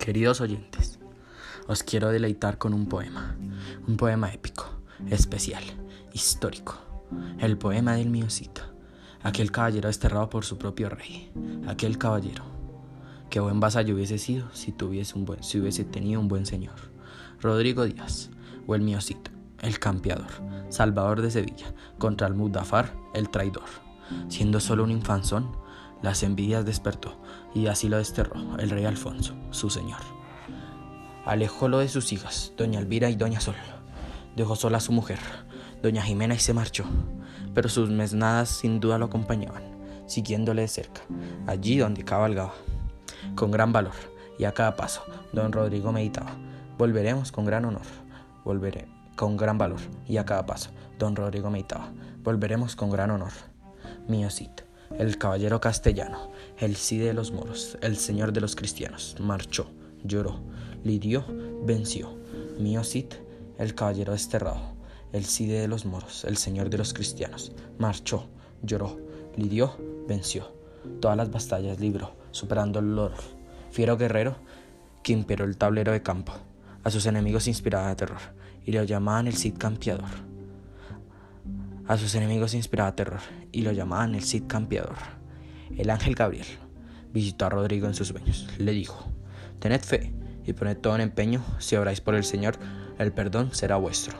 Queridos oyentes, os quiero deleitar con un poema, un poema épico, especial, histórico, el poema del Miocito, aquel caballero desterrado por su propio rey, aquel caballero que buen vasallo hubiese sido si, tuviese un buen, si hubiese tenido un buen señor, Rodrigo Díaz, o el Miocito, el campeador, salvador de Sevilla, contra el Mudafar, el traidor, siendo solo un infanzón, las envidias despertó y así lo desterró el rey Alfonso, su señor. Alejólo de sus hijas, doña Elvira y doña Sol. Dejó sola a su mujer, doña Jimena, y se marchó, pero sus mesnadas sin duda lo acompañaban, siguiéndole de cerca, allí donde cabalgaba. Con gran valor y a cada paso, don Rodrigo meditaba, volveremos con gran honor, volveré con gran valor y a cada paso, don Rodrigo meditaba, volveremos con gran honor. Mío el caballero castellano, el Cid de los moros, el señor de los cristianos, marchó, lloró, lidió, venció. Mío Cid, el caballero desterrado, el Cid de los moros, el señor de los cristianos, marchó, lloró, lidió, venció. Todas las batallas libró, superando el dolor. Fiero guerrero que imperó el tablero de campo. A sus enemigos inspiraba terror y lo llamaban el Cid campeador. A sus enemigos inspiraba terror y lo llamaban el Cid campeador. El ángel Gabriel visitó a Rodrigo en sus sueños. Le dijo, Tened fe y poned todo en empeño, si obráis por el Señor, el perdón será vuestro.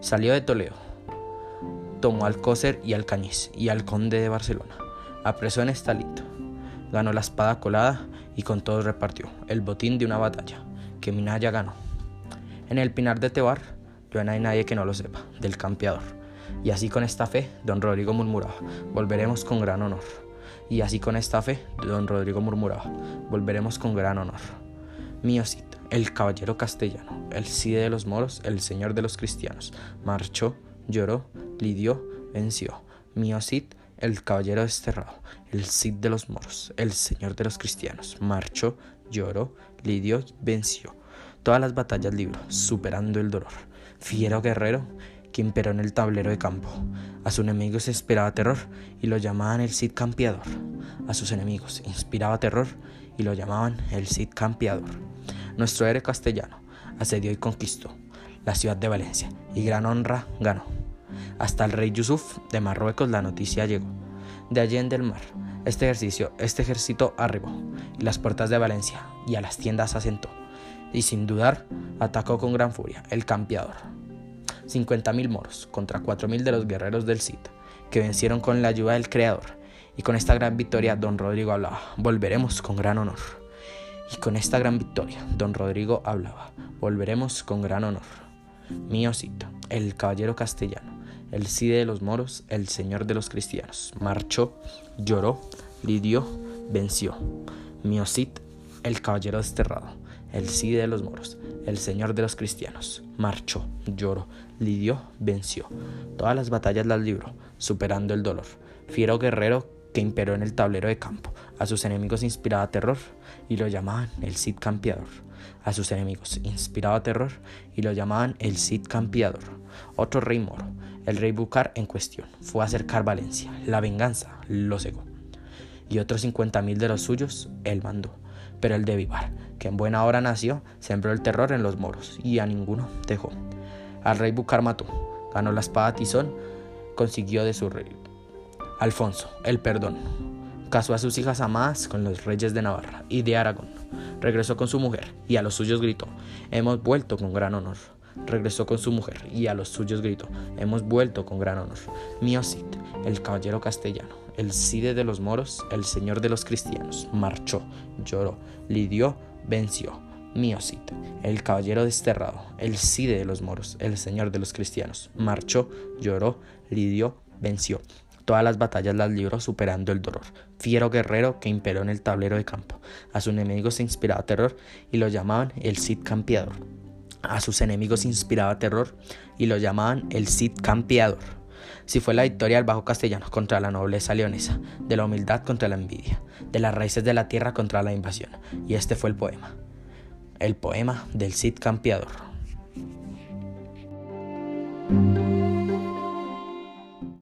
Salió de Toledo, tomó Alcócer y Alcañiz y al conde de Barcelona, apresó en Estalito, ganó la espada colada y con todos repartió el botín de una batalla que Minaya ganó. En el pinar de Tebar, ya no hay nadie que no lo sepa, del campeador y así con esta fe, don Rodrigo murmuraba, volveremos con gran honor. Y así con esta fe, don Rodrigo murmuraba, volveremos con gran honor. Mío Cid, el caballero castellano, el Cid de los moros, el señor de los cristianos, marchó, lloró, lidió, venció. Mío Cid, el caballero desterrado, el Cid de los moros, el señor de los cristianos, marchó, lloró, lidió, venció. Todas las batallas libró, superando el dolor. Fiero guerrero, que imperó en el tablero de campo. A sus enemigos inspiraba terror y lo llamaban el Cid campeador. A sus enemigos inspiraba terror y lo llamaban el Cid campeador. Nuestro héroe castellano asedió y conquistó la ciudad de Valencia y gran honra ganó. Hasta el rey Yusuf de Marruecos la noticia llegó. De allí en del mar, este, ejercicio, este ejército arribó y las puertas de Valencia y a las tiendas asentó. Y sin dudar, atacó con gran furia el campeador. 50.000 moros contra 4.000 de los guerreros del Cid, que vencieron con la ayuda del Creador. Y con esta gran victoria, don Rodrigo hablaba, volveremos con gran honor. Y con esta gran victoria, don Rodrigo hablaba, volveremos con gran honor. Mío Cid, el caballero castellano, el Cid de los moros, el señor de los cristianos, marchó, lloró, lidió, venció. Mío Cid, el caballero desterrado, el Cid de los moros, el señor de los cristianos, marchó, lloró, lidió, venció. Todas las batallas las libró, superando el dolor. Fiero guerrero que imperó en el tablero de campo. A sus enemigos inspiraba terror y lo llamaban el Cid campeador. A sus enemigos inspiraba terror y lo llamaban el Cid campeador. Otro rey moro, el rey Bucar en cuestión, fue a acercar Valencia. La venganza lo cegó. Y otros cincuenta mil de los suyos él mandó. Pero el de Vivar, que en buena hora nació, sembró el terror en los moros y a ninguno dejó. Al rey Bucar mató, ganó la espada Tizón, consiguió de su rey. Alfonso, el perdón. Casó a sus hijas amadas con los reyes de Navarra y de Aragón. Regresó con su mujer y a los suyos gritó, hemos vuelto con gran honor. Regresó con su mujer y a los suyos gritó, hemos vuelto con gran honor. Mío Cid, el caballero castellano, el Cide de los moros, el señor de los cristianos, marchó, lloró, lidió, venció Cid, el caballero desterrado, el Cide de los moros, el señor de los cristianos, marchó, lloró, lidió, venció. Todas las batallas las libró superando el dolor. Fiero guerrero que imperó en el tablero de campo. A sus enemigos inspiraba terror y lo llamaban el Cid campeador. A sus enemigos inspiraba terror y lo llamaban el Cid campeador. Si fue la victoria del bajo castellano contra la nobleza leonesa, de la humildad contra la envidia, de las raíces de la tierra contra la invasión. Y este fue el poema el poema del Cid Campeador.